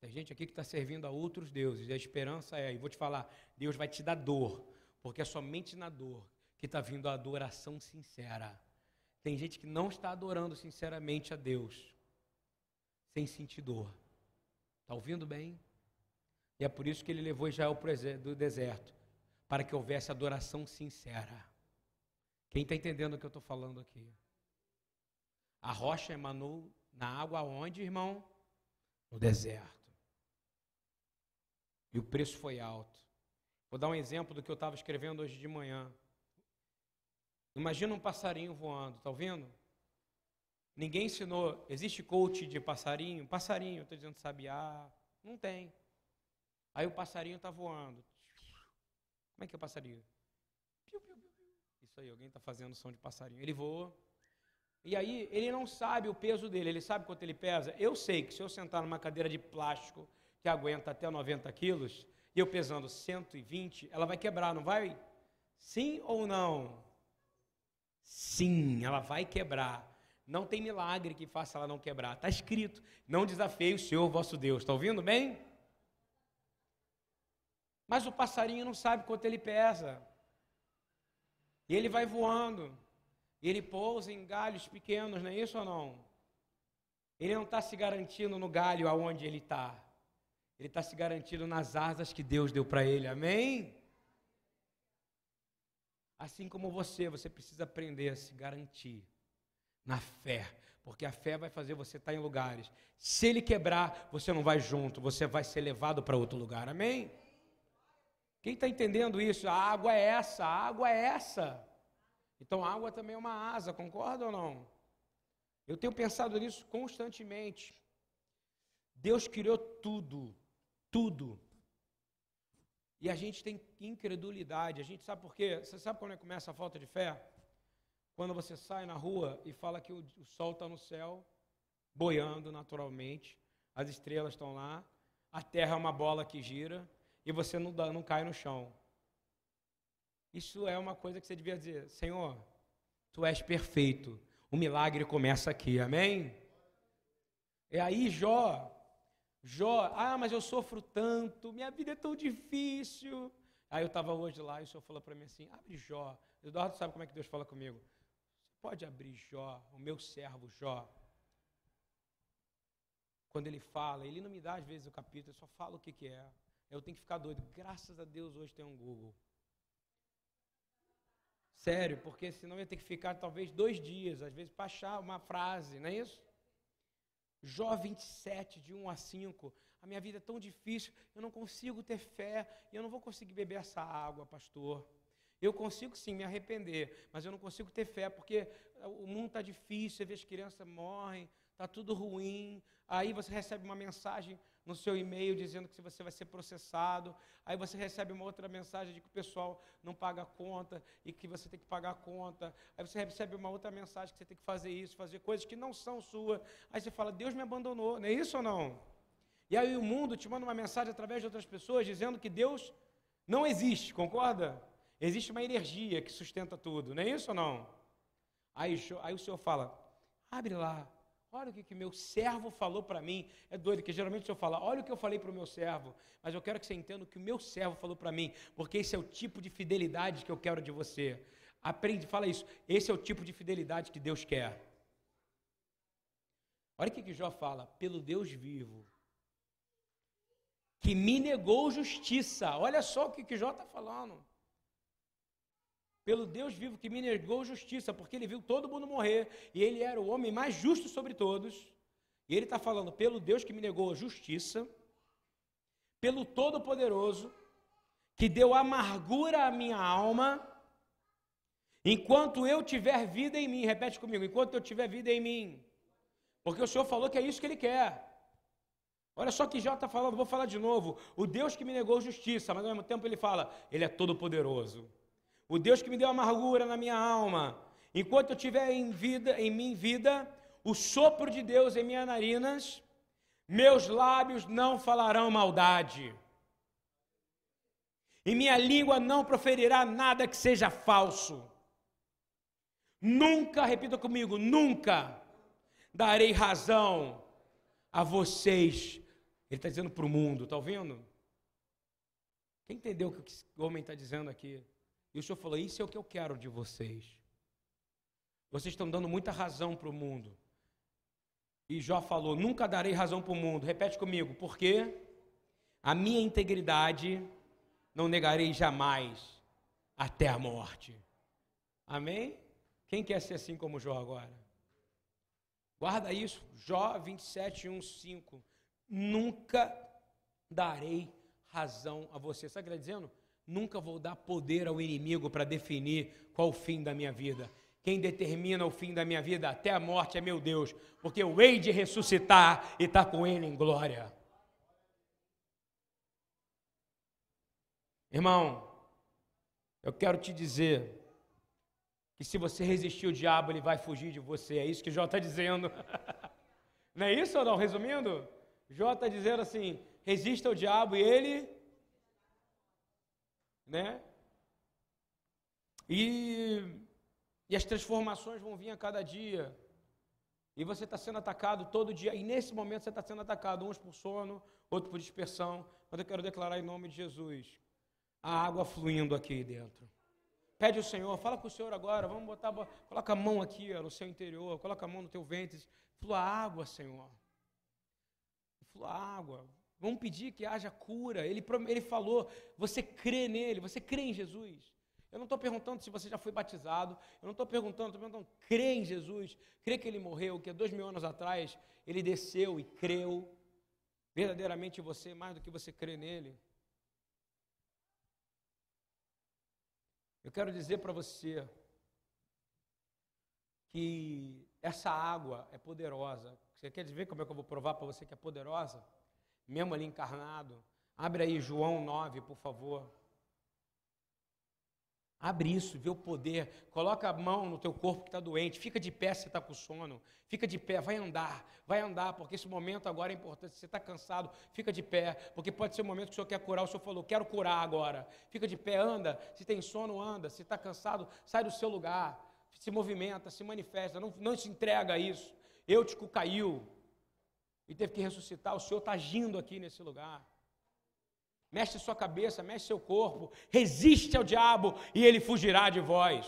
Speaker 1: Tem gente aqui que está servindo a outros deuses, e a esperança é, e vou te falar, Deus vai te dar dor, porque é somente na dor que está vindo a adoração sincera. Tem gente que não está adorando sinceramente a Deus, sem sentir dor. Está ouvindo bem? E é por isso que ele levou Israel do deserto, para que houvesse adoração sincera. Quem está entendendo o que eu estou falando aqui? A rocha emanou na água onde, irmão? No deserto. E o preço foi alto. Vou dar um exemplo do que eu estava escrevendo hoje de manhã. Imagina um passarinho voando, está ouvindo? Ninguém ensinou. Existe coach de passarinho? Passarinho, estou dizendo sabiá. Não tem. Aí o passarinho está voando. Como é que é o passarinho? Isso aí, alguém está fazendo som de passarinho. Ele voa. E aí ele não sabe o peso dele, ele sabe quanto ele pesa. Eu sei que se eu sentar numa cadeira de plástico que aguenta até 90 quilos, e eu pesando 120, ela vai quebrar, não vai? Sim ou não? Sim, ela vai quebrar. Não tem milagre que faça ela não quebrar. Está escrito: não desafie o Senhor vosso Deus. Está ouvindo bem? Mas o passarinho não sabe quanto ele pesa. E ele vai voando. Ele pousa em galhos pequenos, não é isso ou não? Ele não está se garantindo no galho aonde ele está. Ele está se garantindo nas asas que Deus deu para ele. Amém? Assim como você, você precisa aprender a se garantir na fé, porque a fé vai fazer você estar em lugares. Se ele quebrar, você não vai junto, você vai ser levado para outro lugar. Amém? Quem está entendendo isso? A água é essa, a água é essa. Então a água também é uma asa, concorda ou não? Eu tenho pensado nisso constantemente. Deus criou tudo, tudo. E a gente tem incredulidade. A gente sabe por quê? Você sabe quando começa a falta de fé? Quando você sai na rua e fala que o, o sol está no céu, boiando naturalmente, as estrelas estão lá, a terra é uma bola que gira e você não, dá, não cai no chão. Isso é uma coisa que você devia dizer: Senhor, tu és perfeito. O milagre começa aqui, amém? E aí, Jó, Jó, ah, mas eu sofro tanto, minha vida é tão difícil. Aí eu estava hoje lá e o senhor falou para mim assim: abre Jó. Eduardo sabe como é que Deus fala comigo. Pode abrir Jó, o meu servo Jó. Quando ele fala, ele não me dá às vezes o capítulo, ele só fala o que, que é. Eu tenho que ficar doido. Graças a Deus hoje tem um Google. Sério, porque senão ia ter que ficar talvez dois dias, às vezes, para achar uma frase, não é isso? Jó 27, de 1 a 5. A minha vida é tão difícil, eu não consigo ter fé, e eu não vou conseguir beber essa água, pastor. Eu consigo sim me arrepender, mas eu não consigo ter fé, porque o mundo está difícil, você vê as crianças morrem, está tudo ruim. Aí você recebe uma mensagem no seu e-mail dizendo que você vai ser processado. Aí você recebe uma outra mensagem de que o pessoal não paga a conta e que você tem que pagar a conta. Aí você recebe uma outra mensagem que você tem que fazer isso, fazer coisas que não são suas. Aí você fala, Deus me abandonou, não é isso ou não? E aí o mundo te manda uma mensagem através de outras pessoas dizendo que Deus não existe, concorda? Existe uma energia que sustenta tudo, não é isso ou não? Aí, aí o Senhor fala, abre lá, Olha o que, que meu servo falou para mim. É doido, que geralmente o senhor fala, olha o que eu falei para o meu servo. Mas eu quero que você entenda o que o meu servo falou para mim, porque esse é o tipo de fidelidade que eu quero de você. Aprende, fala isso. Esse é o tipo de fidelidade que Deus quer. Olha o que, que Jó fala, pelo Deus vivo, que me negou justiça. Olha só o que, que Jó está falando pelo Deus vivo que me negou justiça, porque ele viu todo mundo morrer, e ele era o homem mais justo sobre todos. E ele está falando, pelo Deus que me negou a justiça, pelo Todo-Poderoso, que deu amargura à minha alma, enquanto eu tiver vida em mim, repete comigo, enquanto eu tiver vida em mim, porque o Senhor falou que é isso que Ele quer. Olha só que já está falando, vou falar de novo. O Deus que me negou justiça, mas ao mesmo tempo ele fala, Ele é todo-poderoso o Deus que me deu amargura na minha alma, enquanto eu tiver em vida, em mim vida, o sopro de Deus em minhas narinas, meus lábios não falarão maldade. E minha língua não proferirá nada que seja falso. Nunca, repita comigo, nunca darei razão a vocês. Ele está dizendo para o mundo, está ouvindo? Quem entendeu o que o homem está dizendo aqui? E o Senhor falou: Isso é o que eu quero de vocês. Vocês estão dando muita razão para o mundo. E Jó falou: Nunca darei razão para o mundo. Repete comigo, porque a minha integridade não negarei jamais até a morte. Amém? Quem quer ser assim como Jó agora? Guarda isso, Jó 27, 1, 5. Nunca darei razão a você. Sabe o que ele está dizendo? Nunca vou dar poder ao inimigo para definir qual o fim da minha vida. Quem determina o fim da minha vida até a morte é meu Deus, porque eu hei de ressuscitar e estar tá com Ele em glória. Irmão, eu quero te dizer que se você resistir o diabo, ele vai fugir de você. É isso que Jó está dizendo. Não é isso ou não? Resumindo, Jó está dizendo assim: resista ao diabo e ele né? E, e as transformações vão vir a cada dia. E você está sendo atacado todo dia. E nesse momento você está sendo atacado, uns por sono, outro por dispersão. Mas eu quero declarar em nome de Jesus a água fluindo aqui dentro. Pede ao Senhor, fala com o Senhor agora, vamos botar, coloca a mão aqui ó, no seu interior, coloca a mão no teu ventre, flua água, Senhor. Flua água. Vamos pedir que haja cura. Ele, ele falou, você crê nele, você crê em Jesus. Eu não estou perguntando se você já foi batizado, eu não estou perguntando, estou perguntando, crê em Jesus, crê que ele morreu, que dois mil anos atrás ele desceu e creu verdadeiramente em você, mais do que você crê nele. Eu quero dizer para você que essa água é poderosa. Você quer ver como é que eu vou provar para você que é poderosa? Mesmo ali encarnado. Abre aí João 9, por favor. Abre isso, vê o poder. Coloca a mão no teu corpo que está doente. Fica de pé se está com sono. Fica de pé, vai andar, vai andar, porque esse momento agora é importante. Se você está cansado, fica de pé, porque pode ser o momento que o Senhor quer curar. O Senhor falou, quero curar agora. Fica de pé, anda. Se tem sono, anda. Se está cansado, sai do seu lugar. Se movimenta, se manifesta. Não, não se entrega a isso. Eutico caiu e teve que ressuscitar. O Senhor está agindo aqui nesse lugar mexe sua cabeça, mexe seu corpo, resiste ao diabo e ele fugirá de vós.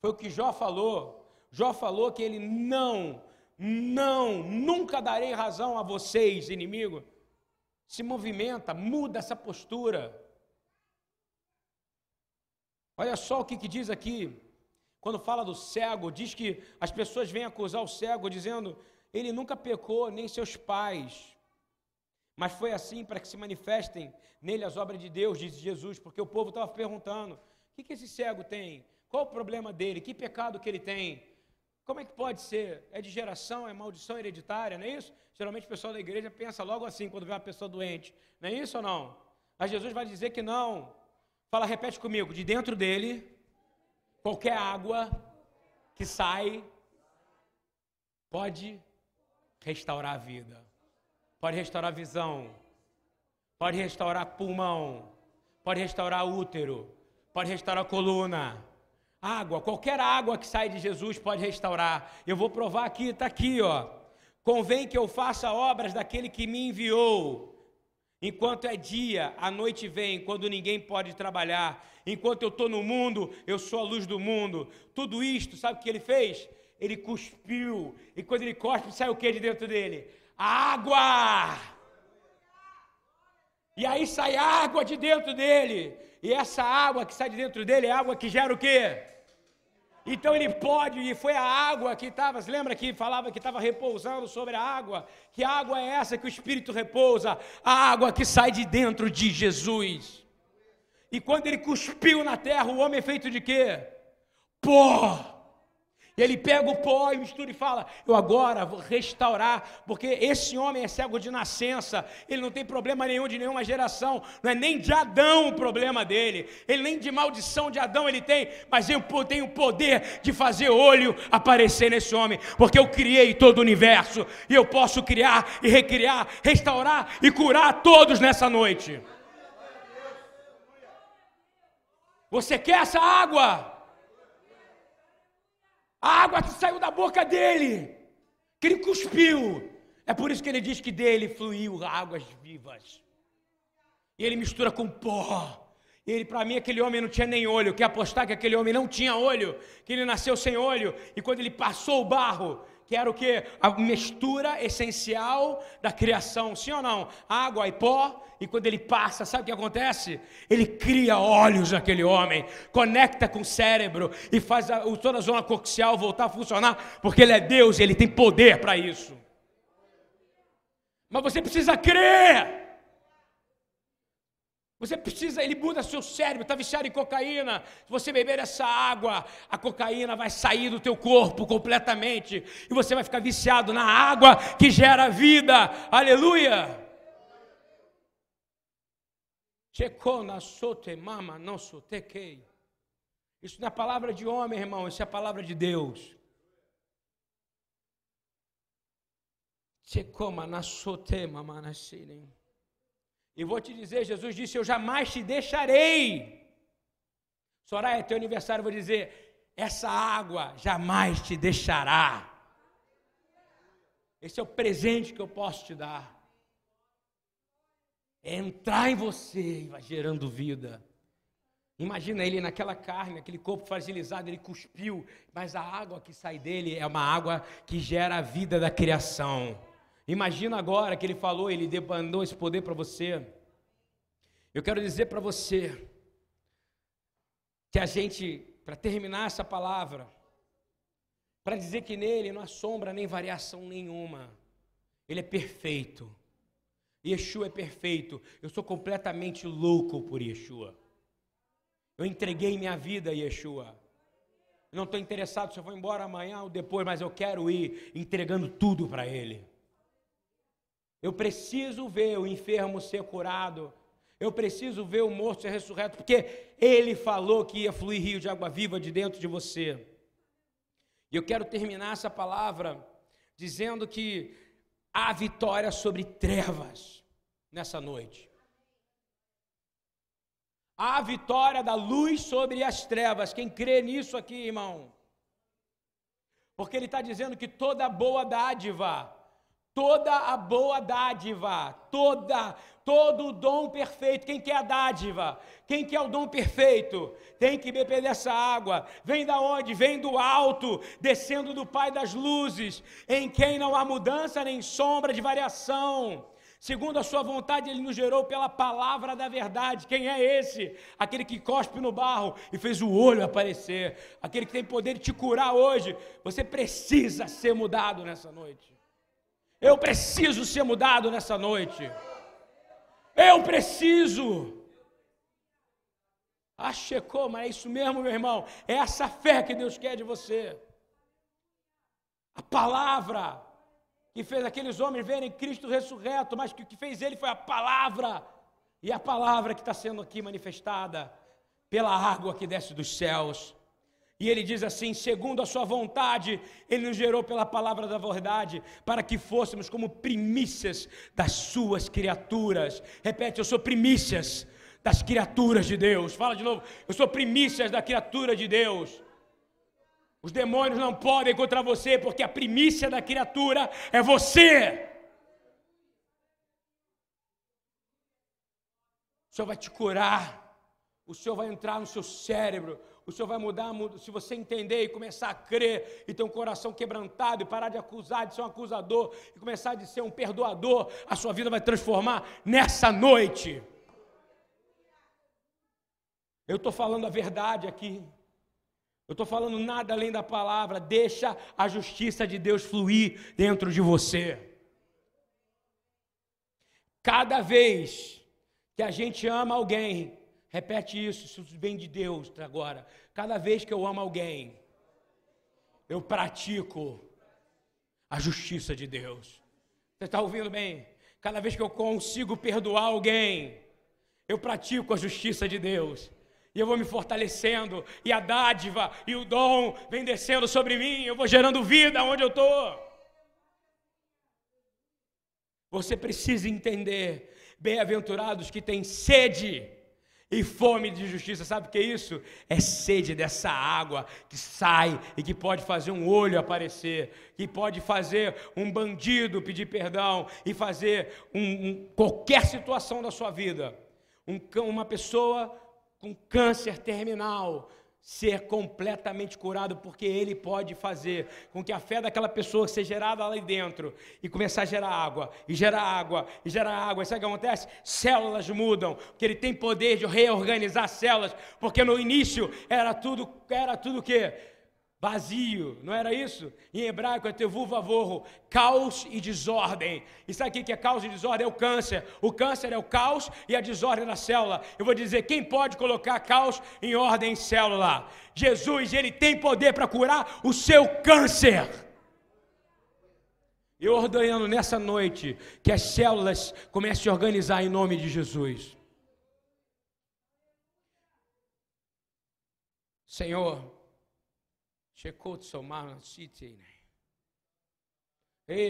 Speaker 1: Foi o que Jó falou. Jó falou que ele não, não, nunca darei razão a vocês, inimigo. Se movimenta, muda essa postura. Olha só o que, que diz aqui, quando fala do cego, diz que as pessoas vêm acusar o cego dizendo: ele nunca pecou, nem seus pais. Mas foi assim para que se manifestem nele as obras de Deus, diz Jesus, porque o povo estava perguntando: o que, que esse cego tem? Qual o problema dele? Que pecado que ele tem? Como é que pode ser? É de geração, é maldição hereditária, não é isso? Geralmente o pessoal da igreja pensa logo assim quando vê uma pessoa doente. Não é isso ou não? Mas Jesus vai dizer que não. Fala, repete comigo: de dentro dele, qualquer água que sai pode restaurar a vida pode restaurar a visão, pode restaurar pulmão, pode restaurar útero, pode restaurar coluna. Água, qualquer água que sai de Jesus pode restaurar. Eu vou provar aqui, está aqui, ó. Convém que eu faça obras daquele que me enviou. Enquanto é dia, a noite vem, quando ninguém pode trabalhar. Enquanto eu estou no mundo, eu sou a luz do mundo. Tudo isto, sabe o que ele fez? Ele cuspiu. E quando ele cospe, sai o que de dentro dele? água. E aí sai água de dentro dele. E essa água que sai de dentro dele é água que gera o quê? Então ele pode, e foi a água que estava, lembra que falava que estava repousando sobre a água? Que água é essa que o Espírito repousa? A água que sai de dentro de Jesus. E quando ele cuspiu na terra, o homem é feito de quê? Pó. Ele pega o pó e mistura e fala: Eu agora vou restaurar, porque esse homem é cego de nascença, ele não tem problema nenhum de nenhuma geração, não é nem de Adão o problema dele, ele nem de maldição de Adão ele tem, mas eu tenho o poder de fazer olho aparecer nesse homem, porque eu criei todo o universo e eu posso criar e recriar, restaurar e curar todos nessa noite. Você quer essa água? A água que saiu da boca dele, que ele cuspiu. É por isso que ele diz que dele fluiu águas vivas. E ele mistura com pó. Ele, para mim, aquele homem não tinha nem olho. Quer apostar que aquele homem não tinha olho? Que ele nasceu sem olho. E quando ele passou o barro, que era o que? A mistura essencial da criação, sim ou não? Água e pó, e quando ele passa, sabe o que acontece? Ele cria olhos naquele homem, conecta com o cérebro e faz a, toda a zona coxial voltar a funcionar, porque ele é Deus e ele tem poder para isso. Mas você precisa crer. Você precisa, ele muda seu cérebro, está viciado em cocaína. Se você beber essa água, a cocaína vai sair do teu corpo completamente. E você vai ficar viciado na água que gera vida. Aleluia! Isso não é palavra de homem, irmão, isso é palavra de Deus. Chekoma na sote mama na e vou te dizer, Jesus disse: Eu jamais te deixarei. Soraya, teu aniversário, eu vou dizer: Essa água jamais te deixará. Esse é o presente que eu posso te dar. É entrar em você e vai gerando vida. Imagina ele naquela carne, aquele corpo fragilizado, ele cuspiu, mas a água que sai dele é uma água que gera a vida da criação. Imagina agora que ele falou, ele demandou esse poder para você. Eu quero dizer para você, que a gente, para terminar essa palavra, para dizer que nele não há sombra nem variação nenhuma, ele é perfeito. Yeshua é perfeito. Eu sou completamente louco por Yeshua. Eu entreguei minha vida a Yeshua. Não estou interessado se eu vou embora amanhã ou depois, mas eu quero ir entregando tudo para Ele. Eu preciso ver o enfermo ser curado. Eu preciso ver o morto ser ressurreto, porque Ele falou que ia fluir rio de água viva de dentro de você. E eu quero terminar essa palavra dizendo que há vitória sobre trevas nessa noite. Há vitória da luz sobre as trevas. Quem crê nisso aqui, irmão? Porque ele está dizendo que toda boa dádiva toda a boa dádiva, toda, todo o dom perfeito. Quem quer a dádiva? Quem quer o dom perfeito? Tem que beber dessa água. Vem da onde? Vem do alto, descendo do Pai das luzes, em quem não há mudança nem sombra de variação. Segundo a sua vontade, ele nos gerou pela palavra da verdade. Quem é esse? Aquele que cospe no barro e fez o olho aparecer. Aquele que tem poder de te curar hoje. Você precisa ser mudado nessa noite. Eu preciso ser mudado nessa noite. Eu preciso. Ah, checou, mas é isso mesmo, meu irmão. É essa fé que Deus quer de você. A palavra que fez aqueles homens verem Cristo ressurreto, mas que o que fez ele foi a palavra. E a palavra que está sendo aqui manifestada pela água que desce dos céus. E ele diz assim: segundo a sua vontade, ele nos gerou pela palavra da verdade, para que fôssemos como primícias das suas criaturas. Repete, eu sou primícias das criaturas de Deus. Fala de novo, eu sou primícias da criatura de Deus. Os demônios não podem contra você, porque a primícia da criatura é você. O Senhor vai te curar, o Senhor vai entrar no seu cérebro, o Senhor vai mudar, se você entender e começar a crer e ter um coração quebrantado e parar de acusar, de ser um acusador e começar de ser um perdoador, a sua vida vai transformar nessa noite. Eu estou falando a verdade aqui. Eu estou falando nada além da palavra. Deixa a justiça de Deus fluir dentro de você. Cada vez que a gente ama alguém, Repete isso, isso vem de Deus agora. Cada vez que eu amo alguém, eu pratico a justiça de Deus. Você está ouvindo bem? Cada vez que eu consigo perdoar alguém, eu pratico a justiça de Deus. E eu vou me fortalecendo, e a dádiva e o dom vem descendo sobre mim, eu vou gerando vida onde eu estou. Você precisa entender, bem-aventurados que têm sede e fome de justiça. Sabe o que é isso? É sede dessa água que sai e que pode fazer um olho aparecer, que pode fazer um bandido pedir perdão e fazer um, um, qualquer situação da sua vida. Um, uma pessoa com câncer terminal ser completamente curado, porque Ele pode fazer com que a fé daquela pessoa seja gerada ali dentro e começar a gerar água, e gerar água, e gerar água. E sabe o que acontece? Células mudam, porque Ele tem poder de reorganizar células, porque no início era tudo, era tudo o quê? Vazio, não era isso? Em hebraico é tevu vavorro, caos e desordem. E sabe o que é caos e desordem? É o câncer. O câncer é o caos e a desordem na célula. Eu vou dizer, quem pode colocar caos em ordem em célula? Jesus, ele tem poder para curar o seu câncer. Eu ordenando nessa noite que as células comecem a organizar em nome de Jesus. Senhor,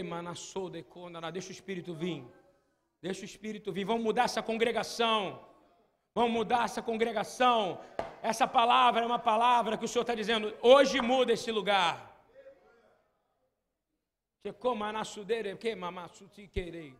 Speaker 1: Manassou de deixa o Espírito vir. Deixa o Espírito vir. Vamos mudar essa congregação. Vamos mudar essa congregação. Essa palavra é uma palavra que o Senhor está dizendo. Hoje muda esse lugar. Que como que.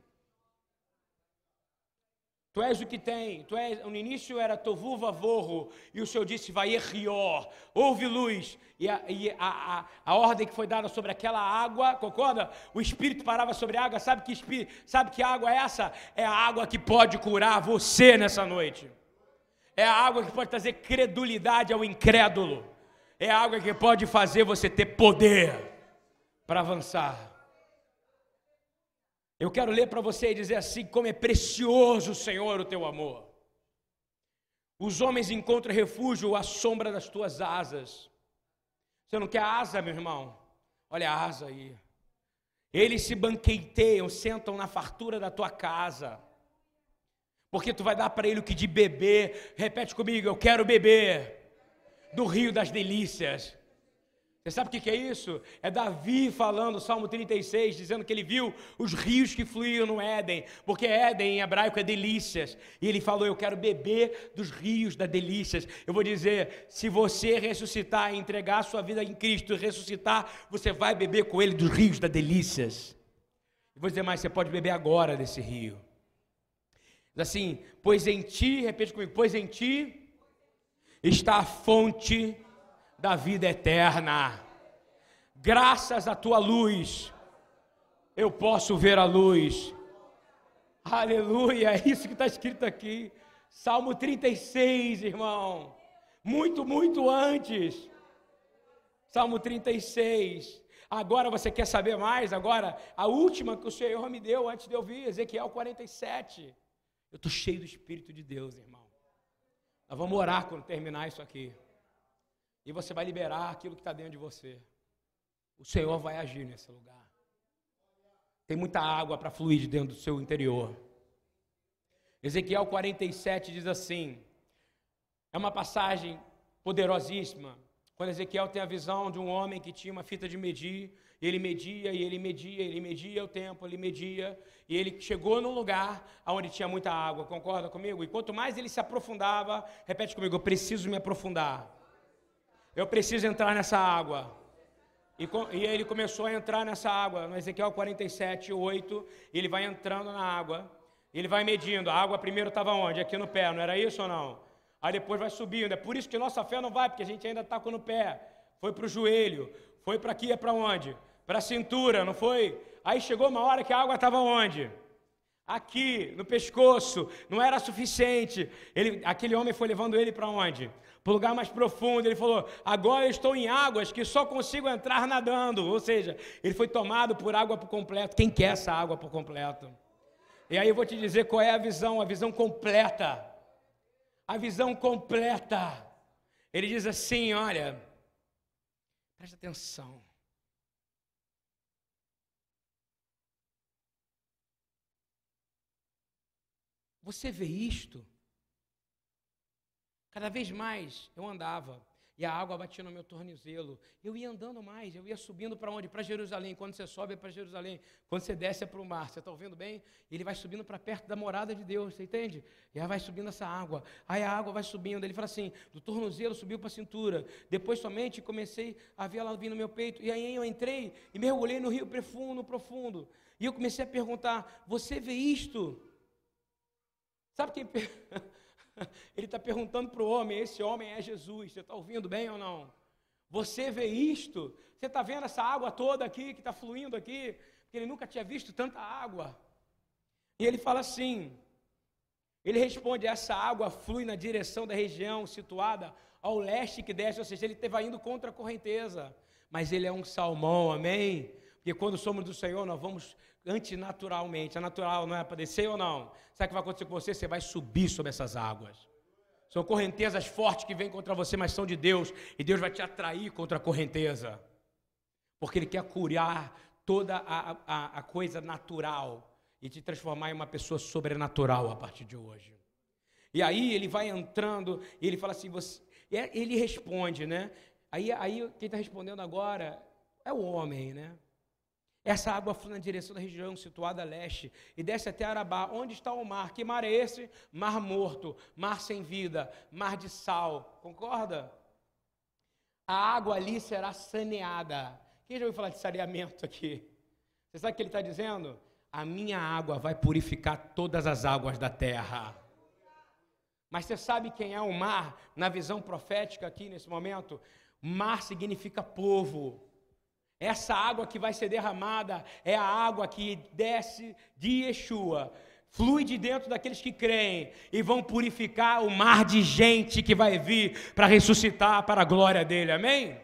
Speaker 1: Tu és o que tem, tu és, no início era tovu vavorro, e o Senhor disse, vai rior, houve luz, e, a, e a, a, a, ordem que foi dada sobre aquela água, concorda? O Espírito parava sobre a água, sabe que, espírito, sabe que água é essa? É a água que pode curar você nessa noite. É a água que pode trazer credulidade ao incrédulo. É a água que pode fazer você ter poder para avançar. Eu quero ler para você e dizer assim: como é precioso, Senhor, o teu amor. Os homens encontram refúgio à sombra das tuas asas. Você não quer asa, meu irmão? Olha a asa aí. Eles se banqueteiam, sentam na fartura da tua casa. Porque tu vai dar para ele o que de beber. Repete comigo, eu quero beber do rio das delícias. Você sabe o que é isso? É Davi falando, Salmo 36, dizendo que ele viu os rios que fluíam no Éden, porque Éden em hebraico é delícias. E ele falou: Eu quero beber dos rios das delícias. Eu vou dizer: se você ressuscitar e entregar a sua vida em Cristo e ressuscitar, você vai beber com ele dos rios das delícias. E vou dizer mais: você pode beber agora desse rio. Assim, pois em ti, repete comigo: pois em ti está a fonte da vida eterna. Graças à tua luz, eu posso ver a luz. Aleluia, é isso que está escrito aqui. Salmo 36, irmão. Muito, muito antes. Salmo 36. Agora você quer saber mais? Agora, a última que o Senhor me deu antes de eu vir, Ezequiel 47. Eu estou cheio do Espírito de Deus, irmão. Nós vamos orar quando terminar isso aqui. E você vai liberar aquilo que está dentro de você. O Senhor vai agir nesse lugar. Tem muita água para fluir de dentro do seu interior. Ezequiel 47 diz assim: é uma passagem poderosíssima. Quando Ezequiel tem a visão de um homem que tinha uma fita de medir, ele media, e ele media, ele media o tempo, ele media, e ele chegou num lugar onde tinha muita água, concorda comigo? E quanto mais ele se aprofundava, repete comigo, eu preciso me aprofundar. Eu preciso entrar nessa água. E, e ele começou a entrar nessa água, no Ezequiel 47, 8, ele vai entrando na água, ele vai medindo. A água primeiro estava onde? Aqui no pé, não era isso ou não? Aí depois vai subindo. É por isso que nossa fé não vai, porque a gente ainda está com no pé. Foi para o joelho, foi para aqui, é para onde? Para a cintura, não foi? Aí chegou uma hora que a água estava onde? Aqui, no pescoço, não era suficiente. Ele, aquele homem foi levando ele para onde? para o lugar mais profundo. Ele falou: Agora eu estou em águas que só consigo entrar nadando. Ou seja, ele foi tomado por água por completo. Quem quer essa água por completo? E aí eu vou te dizer qual é a visão, a visão completa. A visão completa. Ele diz assim: Olha, preste atenção. Você vê isto? Cada vez mais eu andava e a água batia no meu tornozelo. Eu ia andando mais, eu ia subindo para onde? Para Jerusalém. Quando você sobe é para Jerusalém. Quando você desce é para o mar. Você está ouvindo bem? Ele vai subindo para perto da morada de Deus, você entende? E aí vai subindo essa água. Aí a água vai subindo. Ele fala assim: do tornozelo subiu para a cintura. Depois somente comecei a ver ela vir no meu peito. E aí eu entrei e mergulhei no rio profundo, profundo. E eu comecei a perguntar: Você vê isto? Sabe quem. Ele está perguntando para o homem: esse homem é Jesus. Você está ouvindo bem ou não? Você vê isto? Você está vendo essa água toda aqui que está fluindo aqui? Porque ele nunca tinha visto tanta água. E ele fala assim: ele responde: essa água flui na direção da região situada ao leste que desce, ou seja, ele estava indo contra a correnteza. Mas ele é um salmão, amém? Porque quando somos do Senhor, nós vamos antinaturalmente. A natural não é para descer ou não? Sabe o que vai acontecer com você? Você vai subir sobre essas águas. São correntezas fortes que vêm contra você, mas são de Deus. E Deus vai te atrair contra a correnteza. Porque Ele quer curar toda a, a, a coisa natural e te transformar em uma pessoa sobrenatural a partir de hoje. E aí ele vai entrando e ele fala assim, você, é, ele responde, né? Aí, aí quem está respondendo agora é o homem, né? Essa água flui na direção da região situada a leste e desce até Arabá. Onde está o mar? Que mar é esse? Mar morto, mar sem vida, mar de sal. Concorda? A água ali será saneada. Quem já ouviu falar de saneamento aqui? Você sabe o que ele está dizendo? A minha água vai purificar todas as águas da terra. Mas você sabe quem é o mar na visão profética aqui nesse momento? Mar significa povo. Essa água que vai ser derramada é a água que desce de Yeshua, flui de dentro daqueles que creem e vão purificar o mar de gente que vai vir para ressuscitar para a glória dele, amém?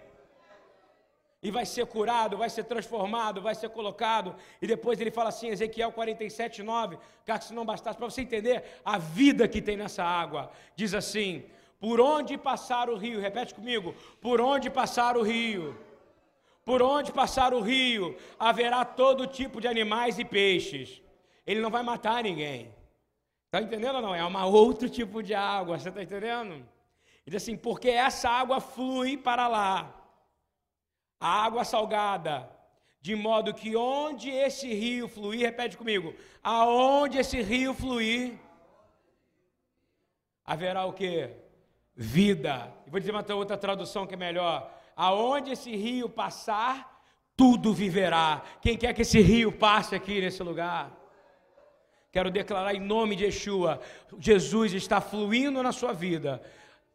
Speaker 1: E vai ser curado, vai ser transformado, vai ser colocado. E depois ele fala assim, Ezequiel 47, 9, cara, se não bastasse, para você entender a vida que tem nessa água. Diz assim: por onde passar o rio, repete comigo, por onde passar o rio, por onde passar o rio, haverá todo tipo de animais e peixes ele não vai matar ninguém. Está entendendo ou não? É um outro tipo de água, você está entendendo? Ele diz assim, porque essa água flui para lá, a água salgada, de modo que onde esse rio fluir, repete comigo, aonde esse rio fluir, haverá o que? Vida. Vou dizer uma outra tradução que é melhor. Aonde esse rio passar, tudo viverá. Quem quer que esse rio passe aqui nesse lugar? Quero declarar em nome de Yeshua: Jesus está fluindo na sua vida.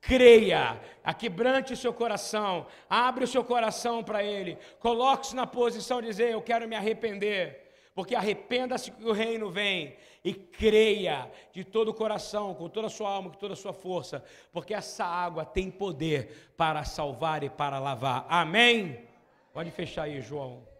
Speaker 1: Creia, aquebrante o seu coração, abre o seu coração para Ele, coloque-se na posição de dizer: Eu quero me arrepender, porque arrependa-se que o reino vem, e creia de todo o coração, com toda a sua alma, com toda a sua força, porque essa água tem poder para salvar e para lavar. Amém? Pode fechar aí, João.